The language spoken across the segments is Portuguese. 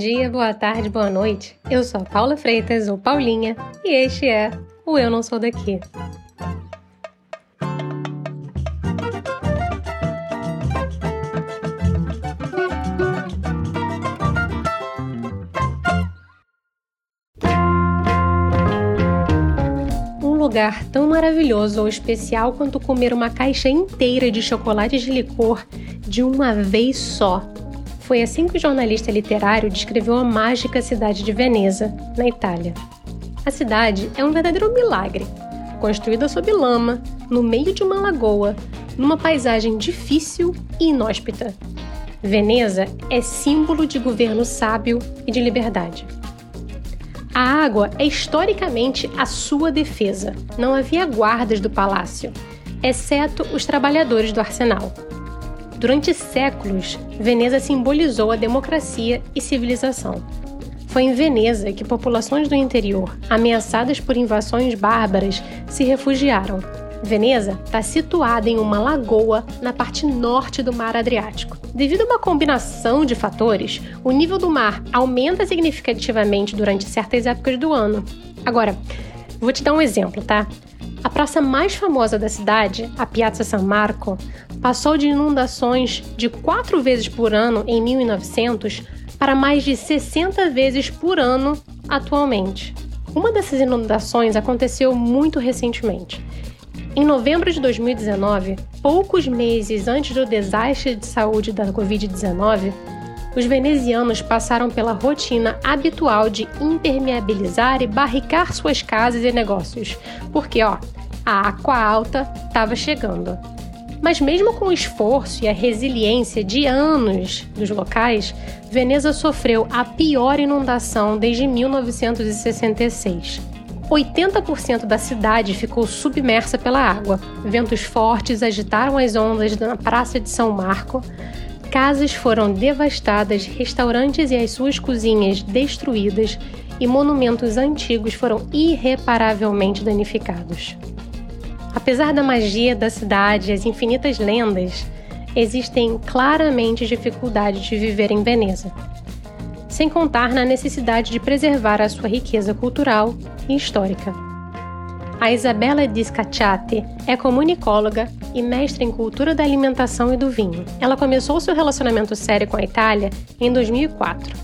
dia, boa tarde, boa noite. Eu sou a Paula Freitas, ou Paulinha, e este é o Eu Não Sou Daqui. Um lugar tão maravilhoso ou especial quanto comer uma caixa inteira de chocolates de licor de uma vez só foi assim que o jornalista literário descreveu a mágica cidade de Veneza, na Itália. A cidade é um verdadeiro milagre, construída sob lama, no meio de uma lagoa, numa paisagem difícil e inóspita. Veneza é símbolo de governo sábio e de liberdade. A água é historicamente a sua defesa. Não havia guardas do palácio, exceto os trabalhadores do arsenal. Durante séculos, Veneza simbolizou a democracia e civilização. Foi em Veneza que populações do interior, ameaçadas por invasões bárbaras, se refugiaram. Veneza está situada em uma lagoa na parte norte do Mar Adriático. Devido a uma combinação de fatores, o nível do mar aumenta significativamente durante certas épocas do ano. Agora, vou te dar um exemplo, tá? A praça mais famosa da cidade, a Piazza San Marco, passou de inundações de quatro vezes por ano em 1900 para mais de 60 vezes por ano atualmente. Uma dessas inundações aconteceu muito recentemente. Em novembro de 2019, poucos meses antes do desastre de saúde da Covid-19, os venezianos passaram pela rotina habitual de impermeabilizar e barricar suas casas e negócios, porque ó, a água alta estava chegando. Mas mesmo com o esforço e a resiliência de anos dos locais, Veneza sofreu a pior inundação desde 1966. 80% da cidade ficou submersa pela água. Ventos fortes agitaram as ondas na Praça de São Marco. Casas foram devastadas, restaurantes e as suas cozinhas destruídas e monumentos antigos foram irreparavelmente danificados. Apesar da magia da cidade e as infinitas lendas, existem claramente dificuldades de viver em Veneza. Sem contar na necessidade de preservar a sua riqueza cultural e histórica. A Isabella Discacciati é comunicóloga e mestre em cultura da alimentação e do vinho. Ela começou seu relacionamento sério com a Itália em 2004.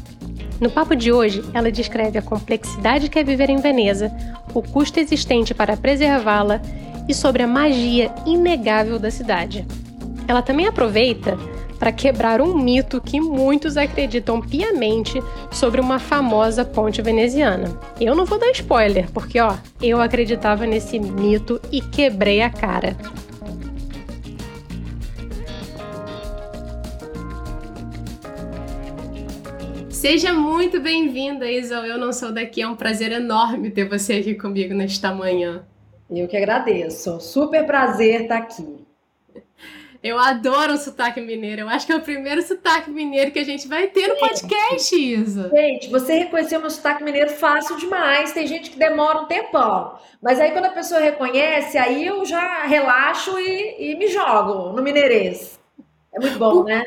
No papo de hoje, ela descreve a complexidade que é viver em Veneza, o custo existente para preservá-la e sobre a magia inegável da cidade. Ela também aproveita para quebrar um mito que muitos acreditam piamente sobre uma famosa ponte veneziana. Eu não vou dar spoiler, porque ó, eu acreditava nesse mito e quebrei a cara. Seja muito bem-vinda, Isa. Eu não sou daqui. É um prazer enorme ter você aqui comigo nesta manhã. Eu que agradeço. Super prazer estar aqui. Eu adoro o sotaque mineiro. Eu acho que é o primeiro sotaque mineiro que a gente vai ter no podcast, Isa. Gente, você reconheceu meu sotaque mineiro fácil demais. Tem gente que demora um tempão. Mas aí quando a pessoa reconhece, aí eu já relaxo e, e me jogo no mineirês. É muito bom, né?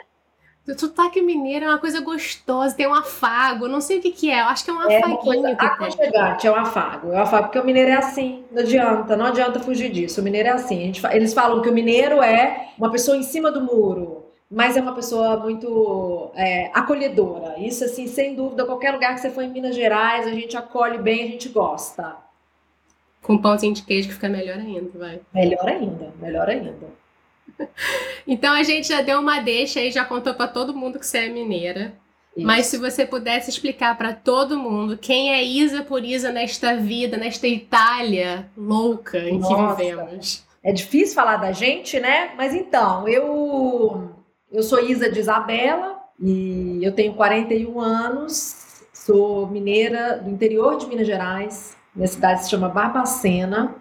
O sotaque mineiro é uma coisa gostosa, tem um afago, não sei o que, que é, eu acho que é um é afaguinho. É aconchegante, é um afago. É um afago, porque o mineiro é assim, não adianta, não adianta fugir disso. O mineiro é assim. Gente, eles falam que o mineiro é uma pessoa em cima do muro, mas é uma pessoa muito é, acolhedora. Isso, assim, sem dúvida, qualquer lugar que você for em Minas Gerais, a gente acolhe bem, a gente gosta. Com pãozinho de queijo que fica melhor ainda, vai. Melhor ainda, melhor ainda. Então a gente já deu uma deixa e já contou para todo mundo que você é mineira. Isso. Mas se você pudesse explicar para todo mundo quem é Isa por Isa nesta vida, nesta Itália louca em Nossa. que vivemos. É difícil falar da gente, né? Mas então, eu eu sou Isa de Isabela e eu tenho 41 anos, sou mineira do interior de Minas Gerais. Minha cidade se chama Barbacena.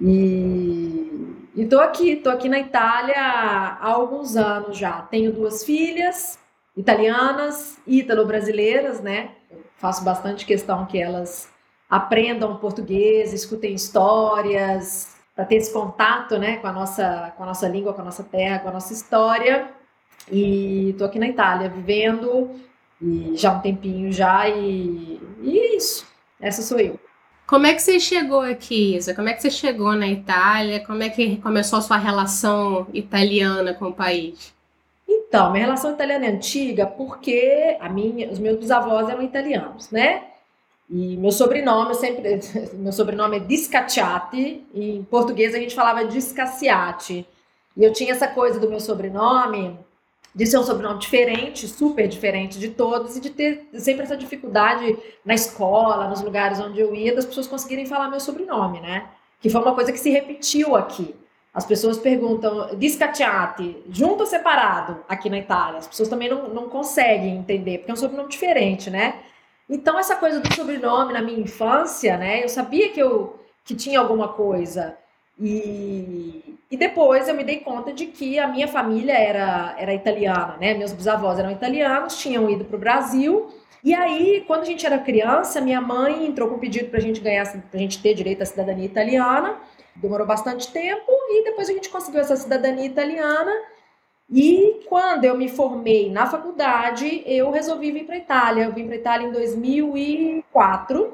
E e tô aqui, tô aqui na Itália há alguns anos já. Tenho duas filhas italianas, ítalo-brasileiras, né? faço bastante questão que elas aprendam português, escutem histórias, para ter esse contato, né, com a nossa com a nossa língua, com a nossa terra, com a nossa história. E tô aqui na Itália vivendo E já há um tempinho já, e, e é isso. Essa sou eu. Como é que você chegou aqui, Isa? Como é que você chegou na Itália? Como é que começou a sua relação italiana com o país? Então, minha relação italiana é antiga porque a minha, os meus bisavós eram italianos, né? E meu sobrenome sempre, meu sobrenome é Discacciati, em português a gente falava Discassiati. E eu tinha essa coisa do meu sobrenome, de ser um sobrenome diferente, super diferente de todos, e de ter sempre essa dificuldade na escola, nos lugares onde eu ia, das pessoas conseguirem falar meu sobrenome, né? Que foi uma coisa que se repetiu aqui. As pessoas perguntam, Discacciati, junto ou separado aqui na Itália? As pessoas também não, não conseguem entender, porque é um sobrenome diferente, né? Então, essa coisa do sobrenome na minha infância, né? Eu sabia que eu que tinha alguma coisa. E, e depois eu me dei conta de que a minha família era, era italiana, né? Meus bisavós eram italianos, tinham ido para o Brasil. E aí, quando a gente era criança, minha mãe entrou com um pedido para a gente ganhar, para a gente ter direito à cidadania italiana. Demorou bastante tempo e depois a gente conseguiu essa cidadania italiana. E quando eu me formei na faculdade, eu resolvi vir para a Itália. Eu vim para a Itália em 2004,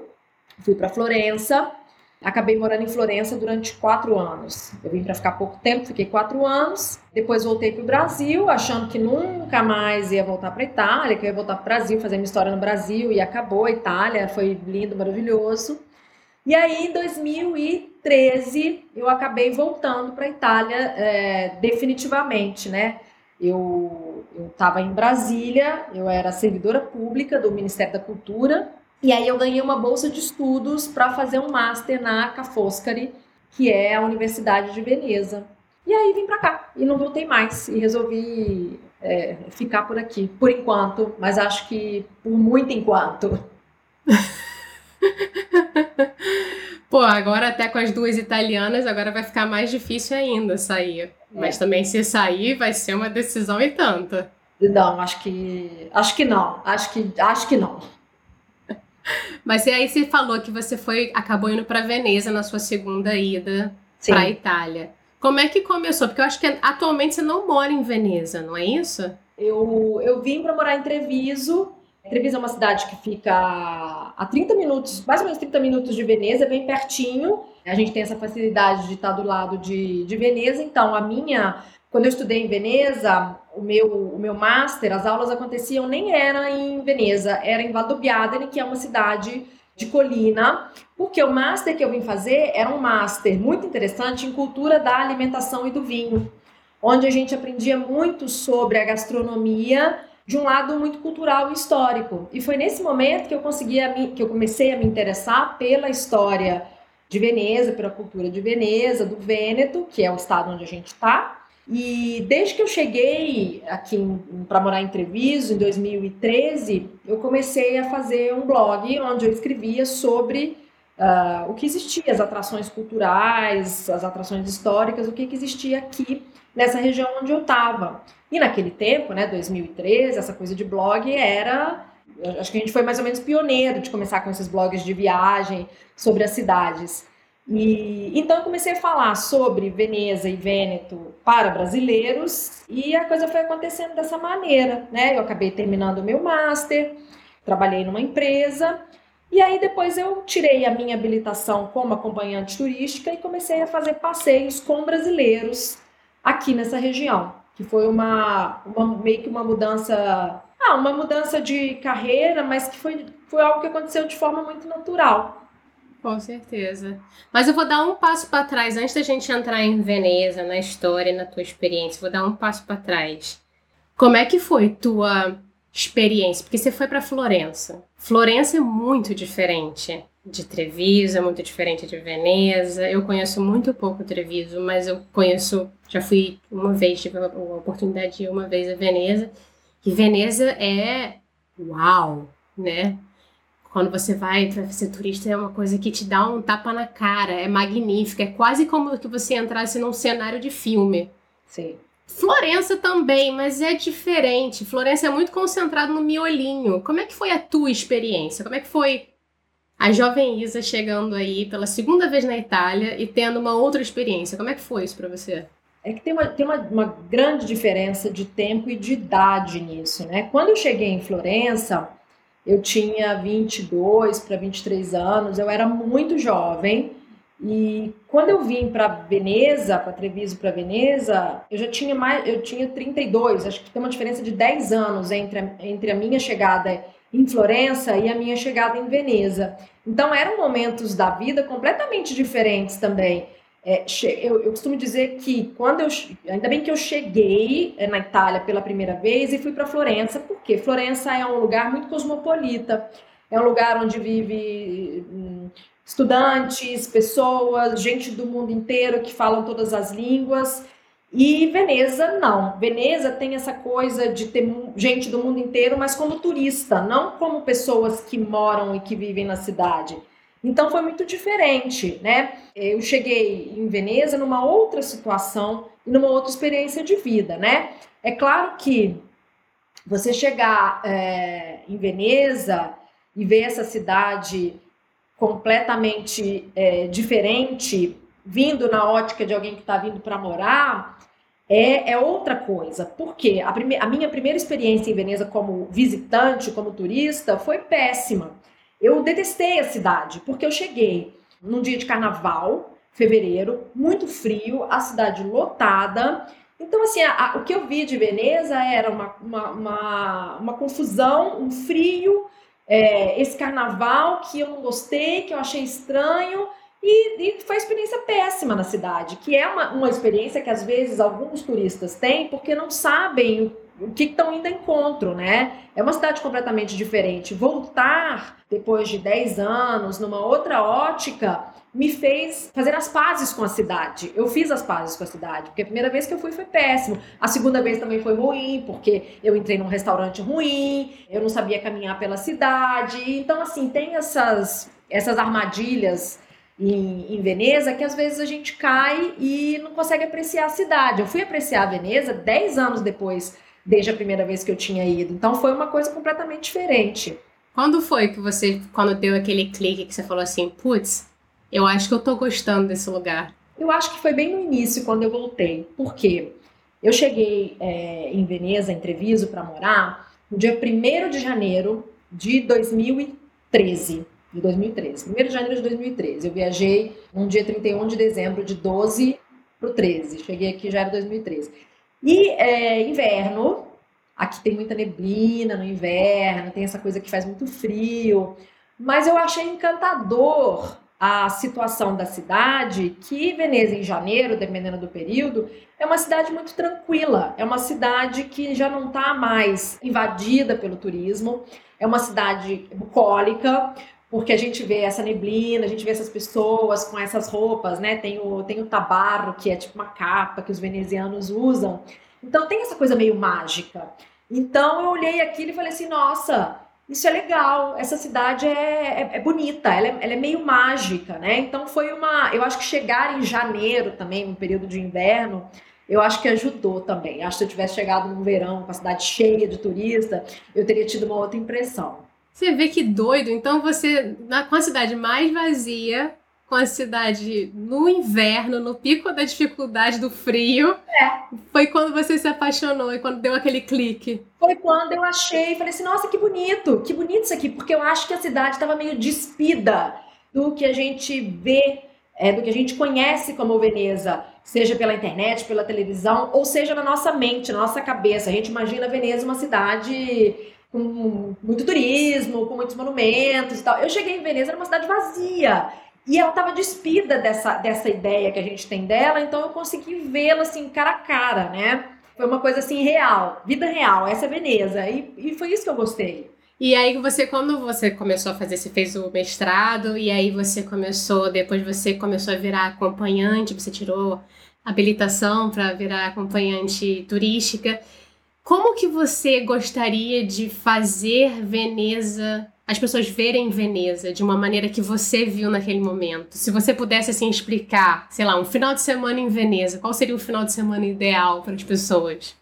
fui para Florença, acabei morando em Florença durante quatro anos. Eu vim para ficar pouco tempo, fiquei quatro anos. Depois voltei para o Brasil, achando que nunca mais ia voltar para a Itália, que eu ia voltar para o Brasil, fazer minha história no Brasil, e acabou a Itália, foi lindo, maravilhoso. E aí, em 2013, eu acabei voltando para a Itália é, definitivamente, né? Eu estava em Brasília, eu era servidora pública do Ministério da Cultura, e aí eu ganhei uma bolsa de estudos para fazer um master na Ca' Foscari, que é a Universidade de Veneza. E aí vim para cá e não voltei mais e resolvi é, ficar por aqui, por enquanto, mas acho que por muito enquanto. Pô, agora até com as duas italianas, agora vai ficar mais difícil ainda sair. É. Mas também se sair, vai ser uma decisão e tanta. Não, acho que acho que não. Acho que acho que não. Mas aí você falou que você foi acabou indo para Veneza na sua segunda ida para Itália. Como é que começou? Porque eu acho que atualmente você não mora em Veneza, não é isso? Eu, eu vim para morar em Treviso Treviso é uma cidade que fica a 30 minutos, mais ou menos 30 minutos de Veneza, bem pertinho. A gente tem essa facilidade de estar do lado de, de Veneza. Então, a minha, quando eu estudei em Veneza, o meu, o meu master, as aulas aconteciam nem era em Veneza, era em Valdobbiadene, que é uma cidade de colina, porque o master que eu vim fazer era um master muito interessante em cultura da alimentação e do vinho, onde a gente aprendia muito sobre a gastronomia de um lado muito cultural e histórico. E foi nesse momento que eu consegui a, que eu comecei a me interessar pela história de Veneza, pela cultura de Veneza, do Vêneto, que é o estado onde a gente está. E desde que eu cheguei aqui para morar em Treviso, em 2013, eu comecei a fazer um blog onde eu escrevia sobre uh, o que existia, as atrações culturais, as atrações históricas, o que, que existia aqui nessa região onde eu estava. E naquele tempo, né, 2013, essa coisa de blog era. Acho que a gente foi mais ou menos pioneiro de começar com esses blogs de viagem sobre as cidades. E então eu comecei a falar sobre Veneza e Vêneto para brasileiros e a coisa foi acontecendo dessa maneira, né? Eu acabei terminando o meu master, trabalhei numa empresa e aí depois eu tirei a minha habilitação como acompanhante turística e comecei a fazer passeios com brasileiros aqui nessa região, que foi uma, uma meio que uma mudança, ah, uma mudança de carreira, mas que foi, foi algo que aconteceu de forma muito natural. Com certeza. Mas eu vou dar um passo para trás antes da gente entrar em Veneza, na história, na tua experiência. Vou dar um passo para trás. Como é que foi tua experiência? Porque você foi para Florença. Florença é muito diferente de Treviso, é muito diferente de Veneza. Eu conheço muito pouco Treviso, mas eu conheço, já fui uma vez, tive a oportunidade de ir uma vez a Veneza. E Veneza é uau, né? Quando você vai para ser turista é uma coisa que te dá um tapa na cara, é magnífica, é quase como que você entrasse num cenário de filme. Sim. Florença também, mas é diferente. Florença é muito concentrado no miolinho. Como é que foi a tua experiência? Como é que foi a jovem Isa chegando aí pela segunda vez na Itália e tendo uma outra experiência. Como é que foi isso para você? é que tem, uma, tem uma, uma grande diferença de tempo e de idade nisso, né? Quando eu cheguei em Florença, eu tinha 22 para 23 anos, eu era muito jovem. E quando eu vim para Veneza, para Treviso para Veneza, eu já tinha mais, eu tinha 32, acho que tem uma diferença de 10 anos entre a, entre a minha chegada em Florença e a minha chegada em Veneza. Então eram momentos da vida completamente diferentes também. É, eu, eu, costumo dizer que quando eu. Ainda bem que eu cheguei é, na Itália pela primeira vez e fui para Florença, porque Florença é um lugar muito cosmopolita. É um lugar onde vive hum, estudantes, pessoas, gente do mundo inteiro que falam todas as línguas. E Veneza não. Veneza tem essa coisa de ter gente do mundo inteiro, mas como turista, não como pessoas que moram e que vivem na cidade. Então foi muito diferente, né? Eu cheguei em Veneza numa outra situação e numa outra experiência de vida, né? É claro que você chegar é, em Veneza e ver essa cidade completamente é, diferente, vindo na ótica de alguém que está vindo para morar, é, é, outra coisa. Porque a, prime a minha primeira experiência em Veneza como visitante, como turista, foi péssima. Eu detestei a cidade, porque eu cheguei num dia de carnaval, fevereiro, muito frio, a cidade lotada. Então, assim, a, a, o que eu vi de Veneza era uma, uma, uma, uma confusão, um frio, é, esse carnaval que eu não gostei, que eu achei estranho. E, e, foi uma experiência péssima na cidade, que é uma, uma experiência que às vezes alguns turistas têm porque não sabem o que estão indo a encontro, né? É uma cidade completamente diferente. Voltar depois de 10 anos numa outra ótica me fez fazer as pazes com a cidade. Eu fiz as pazes com a cidade, porque a primeira vez que eu fui foi péssimo. A segunda vez também foi ruim, porque eu entrei num restaurante ruim, eu não sabia caminhar pela cidade. Então, assim, tem essas, essas armadilhas em, em, Veneza que às vezes a gente cai e não consegue apreciar a cidade. Eu fui apreciar a Veneza 10 anos depois desde a primeira vez que eu tinha ido. Então foi uma coisa completamente diferente. Quando foi que você, quando deu aquele clique que você falou assim, putz, eu acho que eu tô gostando desse lugar? Eu acho que foi bem no início, quando eu voltei. Por quê? Eu cheguei é, em Veneza, em Treviso, para morar no dia 1 de janeiro de 2013. De 2013. 1 de janeiro de 2013. Eu viajei no dia 31 de dezembro de 12 para o 13. Cheguei aqui já era 2013. E é, inverno, aqui tem muita neblina no inverno, tem essa coisa que faz muito frio, mas eu achei encantador a situação da cidade, que Veneza em janeiro, dependendo do período, é uma cidade muito tranquila, é uma cidade que já não está mais invadida pelo turismo, é uma cidade bucólica, porque a gente vê essa neblina, a gente vê essas pessoas com essas roupas, né? Tem o, tem o tabarro, que é tipo uma capa que os venezianos usam. Então tem essa coisa meio mágica. Então eu olhei aquilo e falei assim, nossa, isso é legal, essa cidade é, é, é bonita, ela é, ela é, meio mágica, né? Então foi uma. Eu acho que chegar em janeiro também, no período de inverno, eu acho que ajudou também. Acho que se eu tivesse chegado no verão com a cidade cheia de turista, eu teria tido uma outra impressão. Você vê que doido. Então você, na, com a cidade mais vazia, com a cidade no inverno, no pico da dificuldade do frio, é. foi quando você se apaixonou e quando deu aquele clique. Foi quando eu achei, falei assim, nossa, que bonito, que bonito isso aqui, porque eu acho que a cidade estava meio despida do que a gente vê, é, do que a gente conhece como Veneza, seja pela internet, pela televisão, ou seja na nossa mente, na nossa cabeça. A gente imagina Veneza uma cidade com muito turismo, com muitos monumentos e tal. Eu cheguei em Veneza, era uma cidade vazia. E ela estava despida dessa, dessa ideia que a gente tem dela, então eu consegui vê-la assim, cara a cara, né? Foi uma coisa assim, real, vida real, essa é Veneza. E, e foi isso que eu gostei. E aí você, quando você começou a fazer, você fez o mestrado, e aí você começou, depois você começou a virar acompanhante, você tirou habilitação para virar acompanhante turística. Como que você gostaria de fazer Veneza, as pessoas verem Veneza de uma maneira que você viu naquele momento? Se você pudesse assim explicar, sei lá, um final de semana em Veneza, qual seria o final de semana ideal para as pessoas?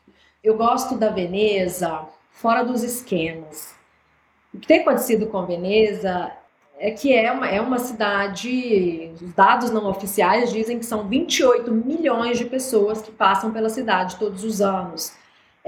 Eu gosto da Veneza fora dos esquemas. O que tem acontecido com Veneza é que é uma, é uma cidade, os dados não oficiais dizem que são 28 milhões de pessoas que passam pela cidade todos os anos.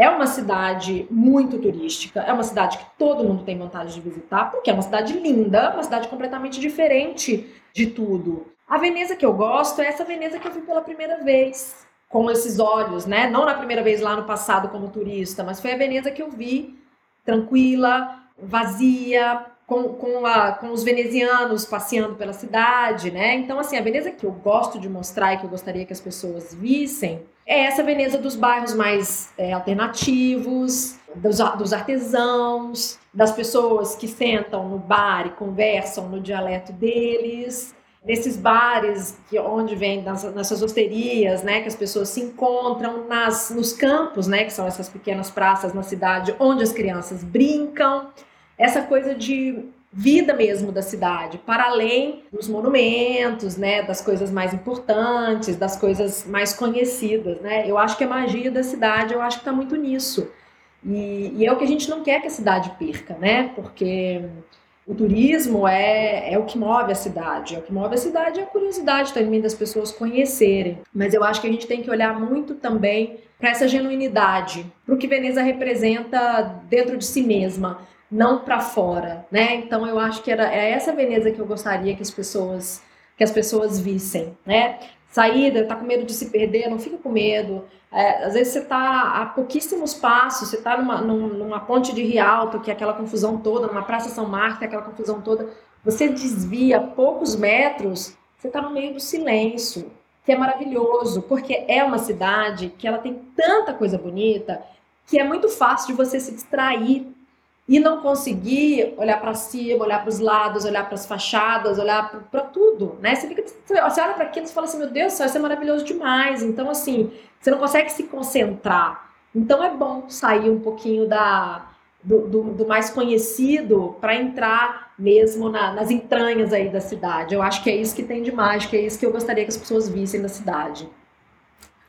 É uma cidade muito turística, é uma cidade que todo mundo tem vontade de visitar, porque é uma cidade linda, uma cidade completamente diferente de tudo. A Veneza que eu gosto é essa Veneza que eu vi pela primeira vez, com esses olhos, né? Não na primeira vez lá no passado como turista, mas foi a Veneza que eu vi tranquila, vazia, com, com, a, com os venezianos passeando pela cidade, né? Então, assim, a Veneza que eu gosto de mostrar e que eu gostaria que as pessoas vissem é essa Veneza dos bairros mais é, alternativos, dos, dos artesãos, das pessoas que sentam no bar e conversam no dialeto deles, nesses bares que onde vem nessas osterias, né, que as pessoas se encontram nas nos campos, né, que são essas pequenas praças na cidade onde as crianças brincam. Essa coisa de vida mesmo da cidade, para além dos monumentos, né, das coisas mais importantes, das coisas mais conhecidas, né? Eu acho que a magia da cidade, eu acho que está muito nisso. E, e, é o que a gente não quer que a cidade perca, né? Porque o turismo é, é o que move a cidade. É o que move a cidade é a curiosidade também das pessoas conhecerem. Mas eu acho que a gente tem que olhar muito também para essa genuinidade, para o que Veneza representa dentro de si mesma não para fora, né? Então eu acho que era é essa Veneza que eu gostaria que as pessoas que as pessoas vissem, né? Saída, tá com medo de se perder, não fica com medo. É, às vezes você tá a pouquíssimos passos, você tá numa, numa ponte de Rialto, que é aquela confusão toda, numa Praça São Marcos, que é aquela confusão toda. Você desvia poucos metros, você tá no meio do silêncio, que é maravilhoso, porque é uma cidade que ela tem tanta coisa bonita que é muito fácil de você se distrair e não conseguir olhar para cima, olhar para os lados, olhar para as fachadas, olhar para tudo, né? Você, fica, você olha para aquilo e fala assim, meu Deus, isso é maravilhoso demais. Então, assim, você não consegue se concentrar. Então, é bom sair um pouquinho da, do, do, do mais conhecido para entrar mesmo na, nas entranhas aí da cidade. Eu acho que é isso que tem de mágico, é isso que eu gostaria que as pessoas vissem da cidade.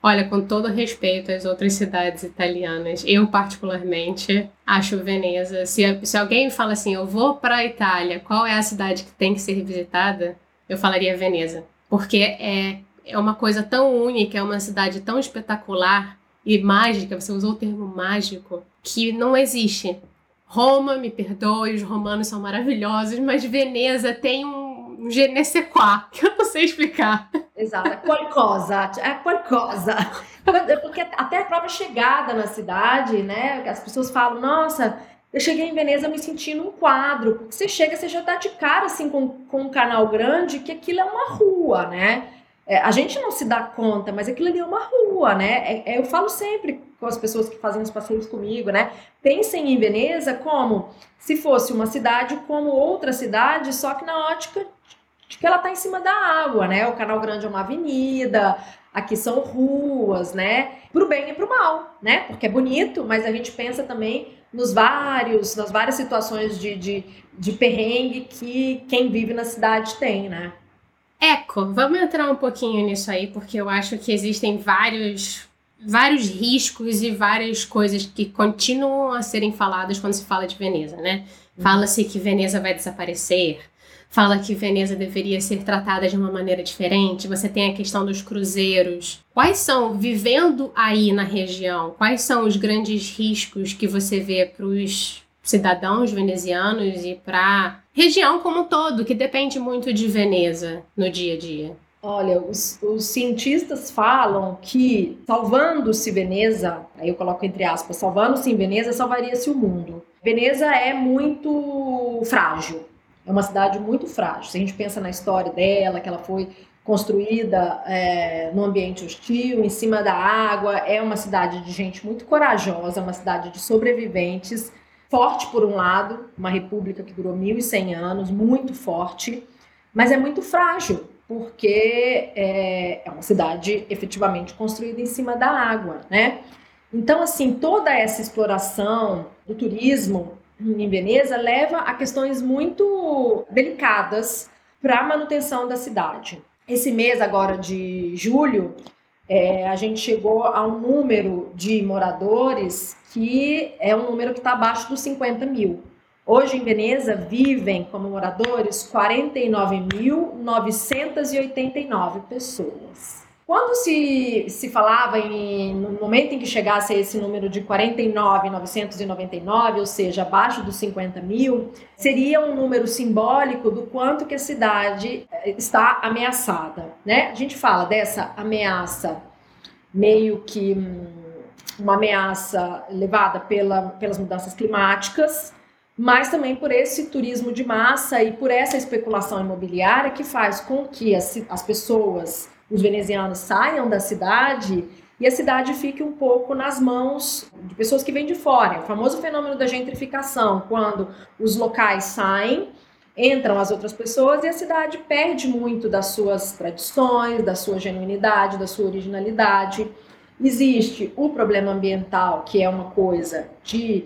Olha, com todo respeito às outras cidades italianas, eu particularmente acho Veneza. Se, se alguém fala assim, eu vou para a Itália, qual é a cidade que tem que ser visitada? Eu falaria Veneza. Porque é, é uma coisa tão única, é uma cidade tão espetacular e mágica, você usou o termo mágico, que não existe. Roma, me perdoe, os romanos são maravilhosos, mas Veneza tem um um quoi, que eu não sei explicar. Exato, é qualcosa, é qualcosa. Porque até a própria chegada na cidade, né, as pessoas falam, nossa, eu cheguei em Veneza me senti num quadro. Você chega, você já dá de cara assim com, com um canal grande, que aquilo é uma rua, né? É, a gente não se dá conta, mas aquilo ali é uma rua, né? É, é, eu falo sempre com as pessoas que fazem os passeios comigo, né? Pensem em Veneza como se fosse uma cidade como outra cidade, só que na ótica de que ela está em cima da água, né? O Canal Grande é uma avenida, aqui são ruas, né? Pro bem e pro mal, né? Porque é bonito, mas a gente pensa também nos vários, nas várias situações de, de, de perrengue que quem vive na cidade tem, né? Eco, vamos entrar um pouquinho nisso aí, porque eu acho que existem vários vários riscos e várias coisas que continuam a serem faladas quando se fala de Veneza, né? Uhum. Fala-se que Veneza vai desaparecer, fala que Veneza deveria ser tratada de uma maneira diferente. Você tem a questão dos cruzeiros. Quais são, vivendo aí na região, quais são os grandes riscos que você vê para os cidadãos venezianos e para região como um todo, que depende muito de Veneza no dia a dia? Olha, os, os cientistas falam que salvando-se Veneza, aí eu coloco entre aspas, salvando-se em Veneza, salvaria-se o mundo. Veneza é muito frágil, é uma cidade muito frágil. Se a gente pensa na história dela, que ela foi construída é, no ambiente hostil, em cima da água, é uma cidade de gente muito corajosa, uma cidade de sobreviventes, forte por um lado, uma república que durou 1.100 anos, muito forte, mas é muito frágil, porque é, é uma cidade efetivamente construída em cima da água, né? Então, assim, toda essa exploração do turismo em Veneza leva a questões muito delicadas para a manutenção da cidade. Esse mês agora de julho, é, a gente chegou a um número de moradores que é um número que está abaixo dos 50 mil. Hoje em Veneza vivem como moradores 49.989 pessoas. Quando se, se falava em, no momento em que chegasse a esse número de 49.999, ou seja, abaixo dos 50 mil, seria um número simbólico do quanto que a cidade eh, está ameaçada. Né? A gente fala dessa ameaça meio que hum, uma ameaça levada pela, pelas mudanças climáticas, mas também por esse turismo de massa e por essa especulação imobiliária que faz com que as, as pessoas os venezianos saiam da cidade e a cidade fique um pouco nas mãos de pessoas que vêm de fora. O famoso fenômeno da gentrificação, quando os locais saem, entram as outras pessoas e a cidade perde muito das suas tradições, da sua genuinidade, da sua originalidade. Existe o problema ambiental, que é uma coisa de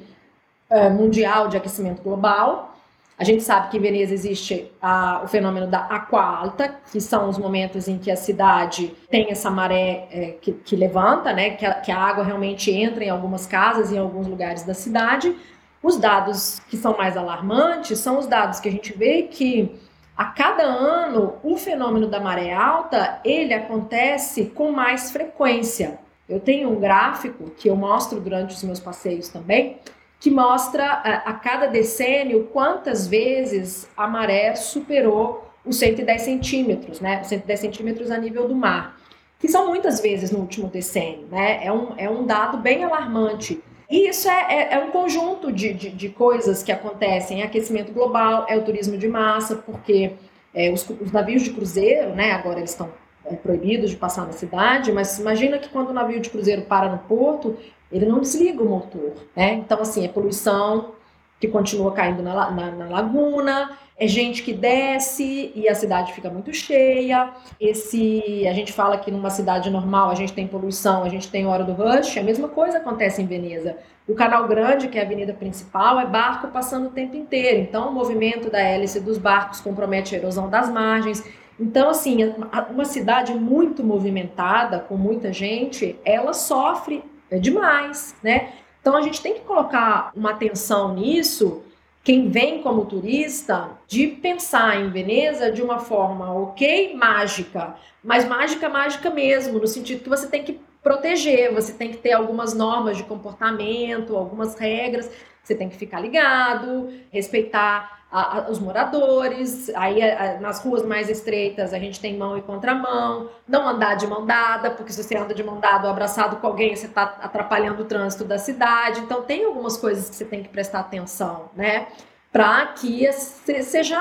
uh, mundial de aquecimento global, a gente sabe que em Veneza existe a, o fenômeno da aqua alta, que são os momentos em que a cidade tem essa maré é, que, que, levanta, né, que a, que a água realmente entra em algumas casas em alguns lugares da cidade. Os dados que são mais alarmantes são os dados que a gente vê que a cada ano o fenômeno da maré alta ele acontece com mais frequência. Eu tenho um gráfico que eu mostro durante os meus passeios também, que mostra a, a cada decênio quantas vezes a maré superou os 110 centímetros, né? Os 110 centímetros a nível do mar, que são muitas vezes no último decênio, né? É um, é um dado bem alarmante. E isso é, é, é um conjunto de, de, de, coisas que acontecem. É aquecimento global, é o turismo de massa, porque é, os, os, navios de cruzeiro, né? Agora eles estão é, proibidos de passar na cidade, mas imagina que quando o navio de cruzeiro para no porto, ele não desliga o motor, né? Então, assim, é poluição que continua caindo na, na, na, laguna, é gente que desce e a cidade fica muito cheia. Esse, a gente fala que numa cidade normal a gente tem poluição, a gente tem hora do rush, a mesma coisa acontece em Veneza. O Canal Grande, que é a avenida principal, é barco passando o tempo inteiro. Então, o movimento da hélice dos barcos compromete a erosão das margens. Então, assim, uma cidade muito movimentada, com muita gente, ela sofre é demais, né? Então a gente tem que colocar uma atenção nisso, quem vem como turista, de pensar em Veneza de uma forma ok, mágica, mas mágica, mágica mesmo, no sentido que você tem que proteger, você tem que ter algumas normas de comportamento, algumas regras, você tem que ficar ligado, respeitar a, a, os moradores, aí a, nas ruas mais estreitas a gente tem mão e contramão, não andar de mão dada, porque se você anda de mão dada ou abraçado com alguém, você está atrapalhando o trânsito da cidade. Então tem algumas coisas que você tem que prestar atenção, né? Para que seja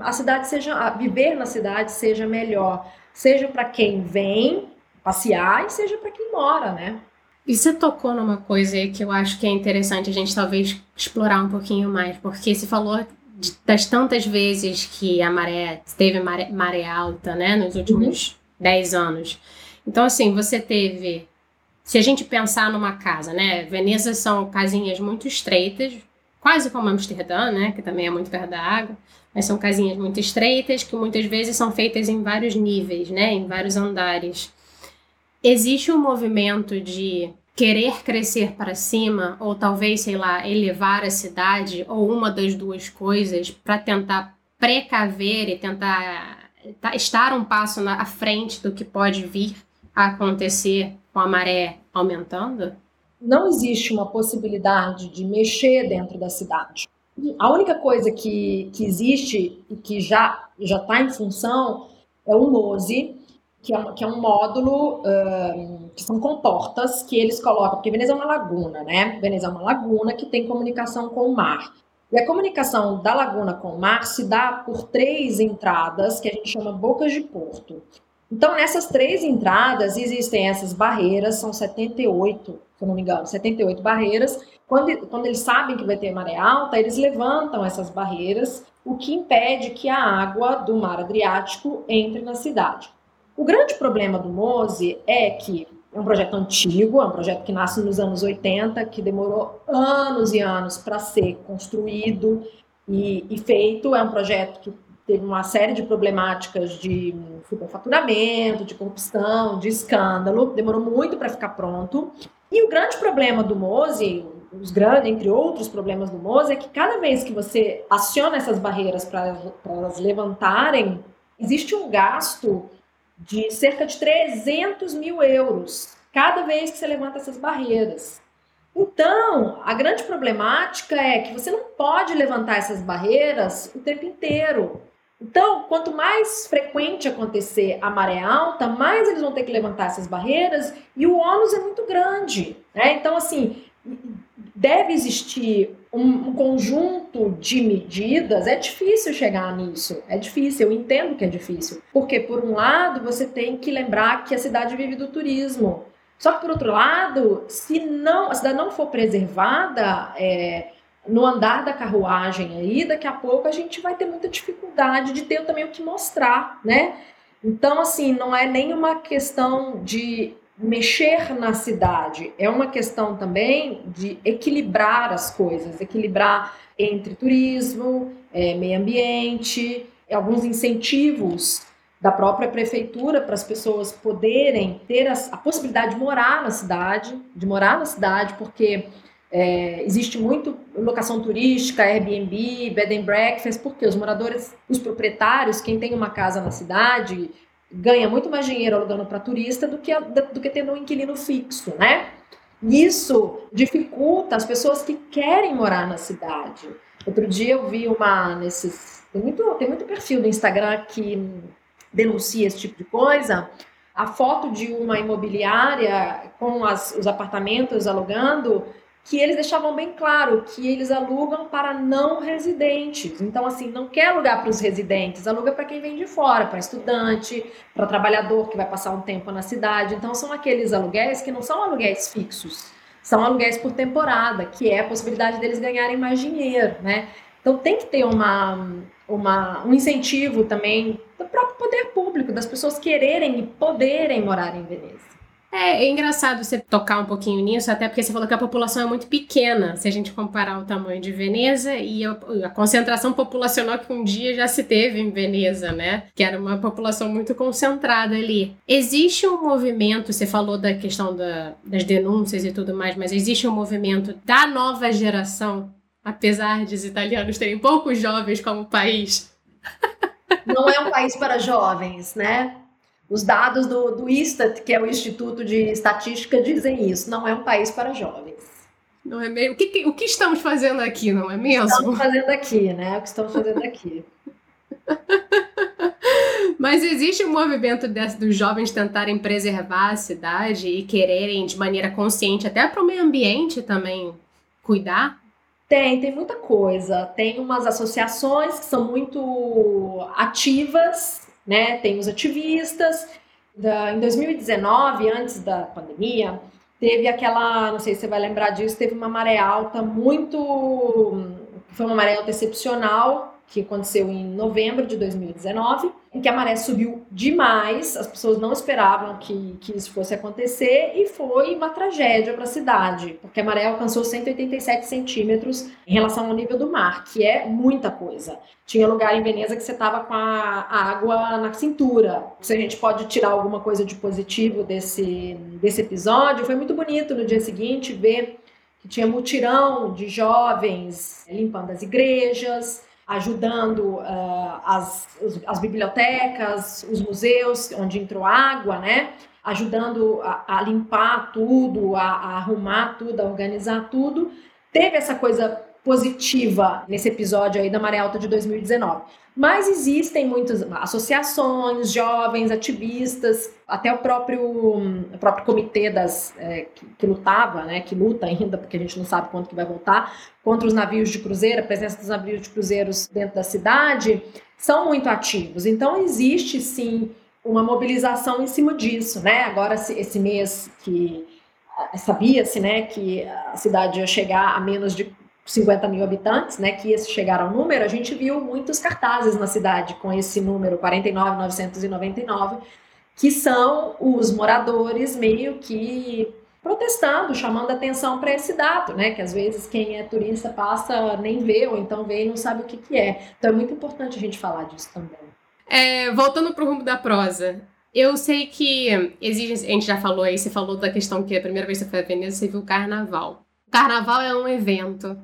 a cidade seja viver na cidade seja melhor, seja para quem vem passear e seja para quem mora, né? E você tocou numa coisa que eu acho que é interessante a gente talvez explorar um pouquinho mais, porque você falou das tantas vezes que a maré teve maré, maré alta, né, nos últimos uhum. 10 anos. Então, assim, você teve. Se a gente pensar numa casa, né? Veneza são casinhas muito estreitas, quase como Amsterdã, né? Que também é muito perto da água. Mas são casinhas muito estreitas, que muitas vezes são feitas em vários níveis, né? Em vários andares. Existe um movimento de querer crescer para cima, ou talvez, sei lá, elevar a cidade, ou uma das duas coisas, para tentar precaver e tentar tá, estar um passo na, à frente do que pode vir a acontecer com a maré aumentando? Não existe uma possibilidade de mexer dentro da cidade. A única coisa que, que existe e que já está em função é o MOSE, que é, que é um módulo, que são comportas que eles colocam, porque Veneza é uma laguna, né? Veneza é uma laguna que tem comunicação com o mar. E a comunicação da laguna com o mar se dá por três entradas que a gente chama bocas de porto. Então, nessas três entradas existem essas barreiras, são 78, se não me engano, 78 barreiras. Quando, quando eles sabem que vai ter maré alta, eles levantam essas barreiras, o que impede que a água do mar Adriático entre na cidade. O grande problema do MOSE é que é um projeto antigo, é um projeto que nasce nos anos 80, que demorou anos e anos para ser construído e, e, feito. É um projeto que teve uma série de problemáticas de superfaturamento, de corrupção, de escândalo, demorou muito para ficar pronto. E o grande problema do MOSE, os grandes, entre outros problemas do MOSE, é que cada vez que você aciona essas barreiras para elas levantarem, existe um gasto de cerca de 300 mil euros cada vez que você levanta essas barreiras. Então, a grande problemática é que você não pode levantar essas barreiras o tempo inteiro. Então, quanto mais frequente acontecer a maré alta, mais eles vão ter que levantar essas barreiras e o ônus é muito grande. Né? Então, assim, deve existir um, conjunto de medidas. É difícil chegar nisso, é difícil, eu entendo que é difícil. Porque, por um lado, você tem que lembrar que a cidade vive do turismo. Só que, por outro lado, se não, a cidade não for preservada, é, no andar da carruagem aí, daqui a pouco a gente vai ter muita dificuldade de ter também o que mostrar, né? Então, assim, não é nem uma questão de mexer na cidade, é uma questão também de equilibrar as coisas, equilibrar entre turismo, é, meio ambiente, alguns incentivos da própria prefeitura para as pessoas poderem ter a, a possibilidade de morar na cidade, de morar na cidade, porque é, existe muito locação turística, Airbnb, bed and breakfast, porque os moradores, os proprietários, quem tem uma casa na cidade, ganha muito mais dinheiro alugando para turista do que, do que tendo um inquilino fixo, né? Isso dificulta as pessoas que querem morar na cidade. Outro dia eu vi uma nesses tem muito tem muito perfil do Instagram que denuncia esse tipo de coisa. A foto de uma imobiliária com as, os apartamentos alugando que eles deixavam bem claro que eles alugam para não residentes. Então, assim, não quer alugar para os residentes, aluga para quem vem de fora, para estudante, para trabalhador que vai passar um tempo na cidade. Então, são aqueles aluguéis que não são aluguéis fixos, são aluguéis por temporada, que é a possibilidade deles ganharem mais dinheiro, né? Então, tem que ter uma, uma, um incentivo também do próprio poder público, das pessoas quererem e poderem morar em Veneza. É, é, engraçado você tocar um pouquinho nisso, até porque você falou que a população é muito pequena, se a gente comparar o tamanho de Veneza e a, a, concentração populacional que um dia já se teve em Veneza, né? Que era uma população muito concentrada ali. Existe um movimento, você falou da questão da, das denúncias e tudo mais, mas existe um movimento da nova geração, apesar de os italianos terem poucos jovens como país. Não é um país para jovens, né? Os dados do, do ISTAT, que é o Instituto de Estatística, dizem isso. Não é um país para jovens. Não é meio. O que, o que estamos fazendo aqui, não é mesmo? Estamos fazendo aqui, né? O que estamos fazendo aqui. Mas existe um movimento desse, dos jovens tentarem preservar a cidade e quererem, de maneira consciente, até para o meio ambiente também, cuidar? Tem, tem muita coisa. Tem umas associações que são muito ativas né? Tem os ativistas. Da, em 2019, antes da pandemia, teve aquela, não sei se você vai lembrar disso, teve uma maré alta muito, foi uma maré alta excepcional que aconteceu em novembro de 2019, em que a maré subiu demais, as pessoas não esperavam que, que isso fosse acontecer e foi uma tragédia para a cidade, porque a maré alcançou 187 centímetros em relação ao nível do mar, que é muita coisa. Tinha lugar em Veneza que você estava com a, água na cintura. Se a gente pode tirar alguma coisa de positivo desse, desse episódio, foi muito bonito no dia seguinte ver que tinha mutirão de jovens limpando as igrejas, ajudando uh, as, as bibliotecas, os museus onde entrou água, né? Ajudando a, a limpar tudo, a, a, arrumar tudo, a organizar tudo. Teve essa coisa positiva nesse episódio aí da Maré Alta de 2019. Mas existem muitas associações, jovens, ativistas, até o próprio, o próprio comitê das, é, que, que, lutava, né, que luta ainda, porque a gente não sabe quando que vai voltar, contra os navios de cruzeiro, a presença dos navios de cruzeiros dentro da cidade, são muito ativos. Então existe sim uma mobilização em cima disso, né? Agora esse mês que sabia-se, né, que a cidade ia chegar a menos de 50 mil habitantes, né, que esse chegar ao número, a gente viu muitos cartazes na cidade com esse número 49.999, que são os moradores meio que protestando, chamando atenção para esse dado, né, que às vezes quem é turista passa nem vê ou então vê e não sabe o que, que é. Então é muito importante a gente falar disso também. É, voltando para o rumo da prosa, eu sei que exige, a gente já falou aí, você falou da questão que a primeira vez que você foi a Veneza, você viu o carnaval. Carnaval é um evento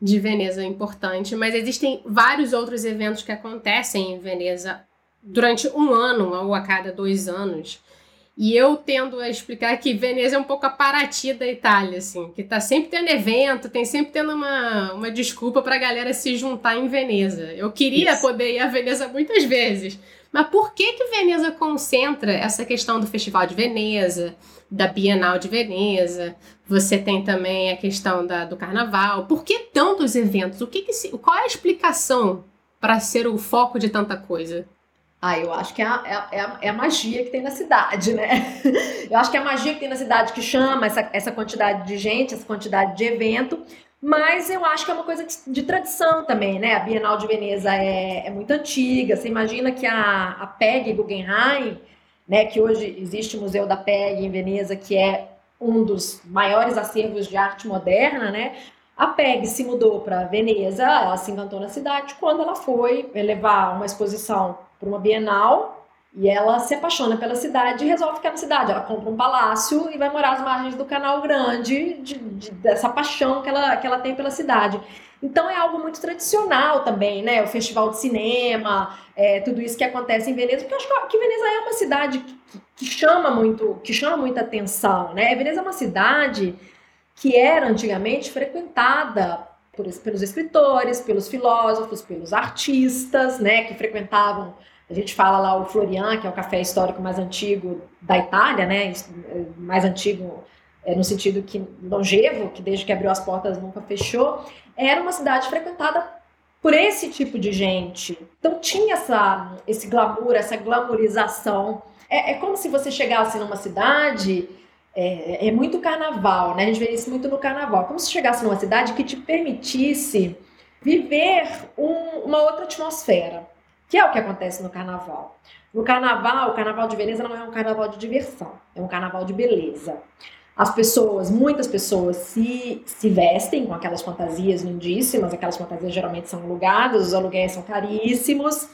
de Veneza importante, mas existem vários outros eventos que acontecem em Veneza durante um ano ou a cada dois anos. E eu tendo a explicar que Veneza é um pouco a Paraty da Itália, assim, que tá sempre tendo evento, tem sempre tendo uma, uma desculpa pra galera se juntar em Veneza. Eu queria Isso. poder ir a Veneza muitas vezes, mas por que que Veneza concentra essa questão do Festival de Veneza, da Bienal de Veneza? Você tem também a questão da, do Carnaval. Por que tantos eventos? O que, que se, qual é a explicação para ser o foco de tanta coisa? Ah, eu acho que é a, é, a, é a, magia que tem na cidade, né? Eu acho que é a magia que tem na cidade que chama essa, essa quantidade de gente, essa quantidade de evento, mas eu acho que é uma coisa de, de tradição também, né? A Bienal de Veneza é, é muito antiga. Você imagina que a, a PEG Guggenheim, né, que hoje existe o Museu da PEG em Veneza, que é um dos maiores acervos de arte moderna, né? A PEG se mudou para Veneza, ela se encantou na cidade quando ela foi levar uma exposição para uma Bienal e ela se apaixona pela cidade e resolve ficar na cidade. Ela compra um palácio e vai morar às margens do Canal Grande, de, de, dessa paixão que ela, que ela tem pela cidade. Então é algo muito tradicional também, né? O festival de cinema, é, tudo isso que acontece em Veneza, porque eu acho que Veneza é uma cidade que, que chama muito, que chama muita atenção, né? Veneza é uma cidade que era antigamente frequentada por, pelos escritores, pelos filósofos, pelos artistas, né, que frequentavam. A gente fala lá o Florian, que é o café histórico mais antigo da Itália, né, mais antigo é, no sentido que longevo, que desde que abriu as portas nunca fechou. Era uma cidade frequentada por esse tipo de gente. Então tinha essa, esse glamour, essa glamorização. É, é como se você chegasse numa cidade é, é, muito carnaval, né? A gente vê isso muito no carnaval. Como se chegasse numa cidade que te permitisse viver um, uma outra atmosfera, que é o que acontece no carnaval. No carnaval, o carnaval de Veneza não é um carnaval de diversão, é um carnaval de beleza. As pessoas, muitas pessoas se, se vestem com aquelas fantasias lindíssimas, aquelas fantasias geralmente são alugadas, os aluguéis são caríssimos.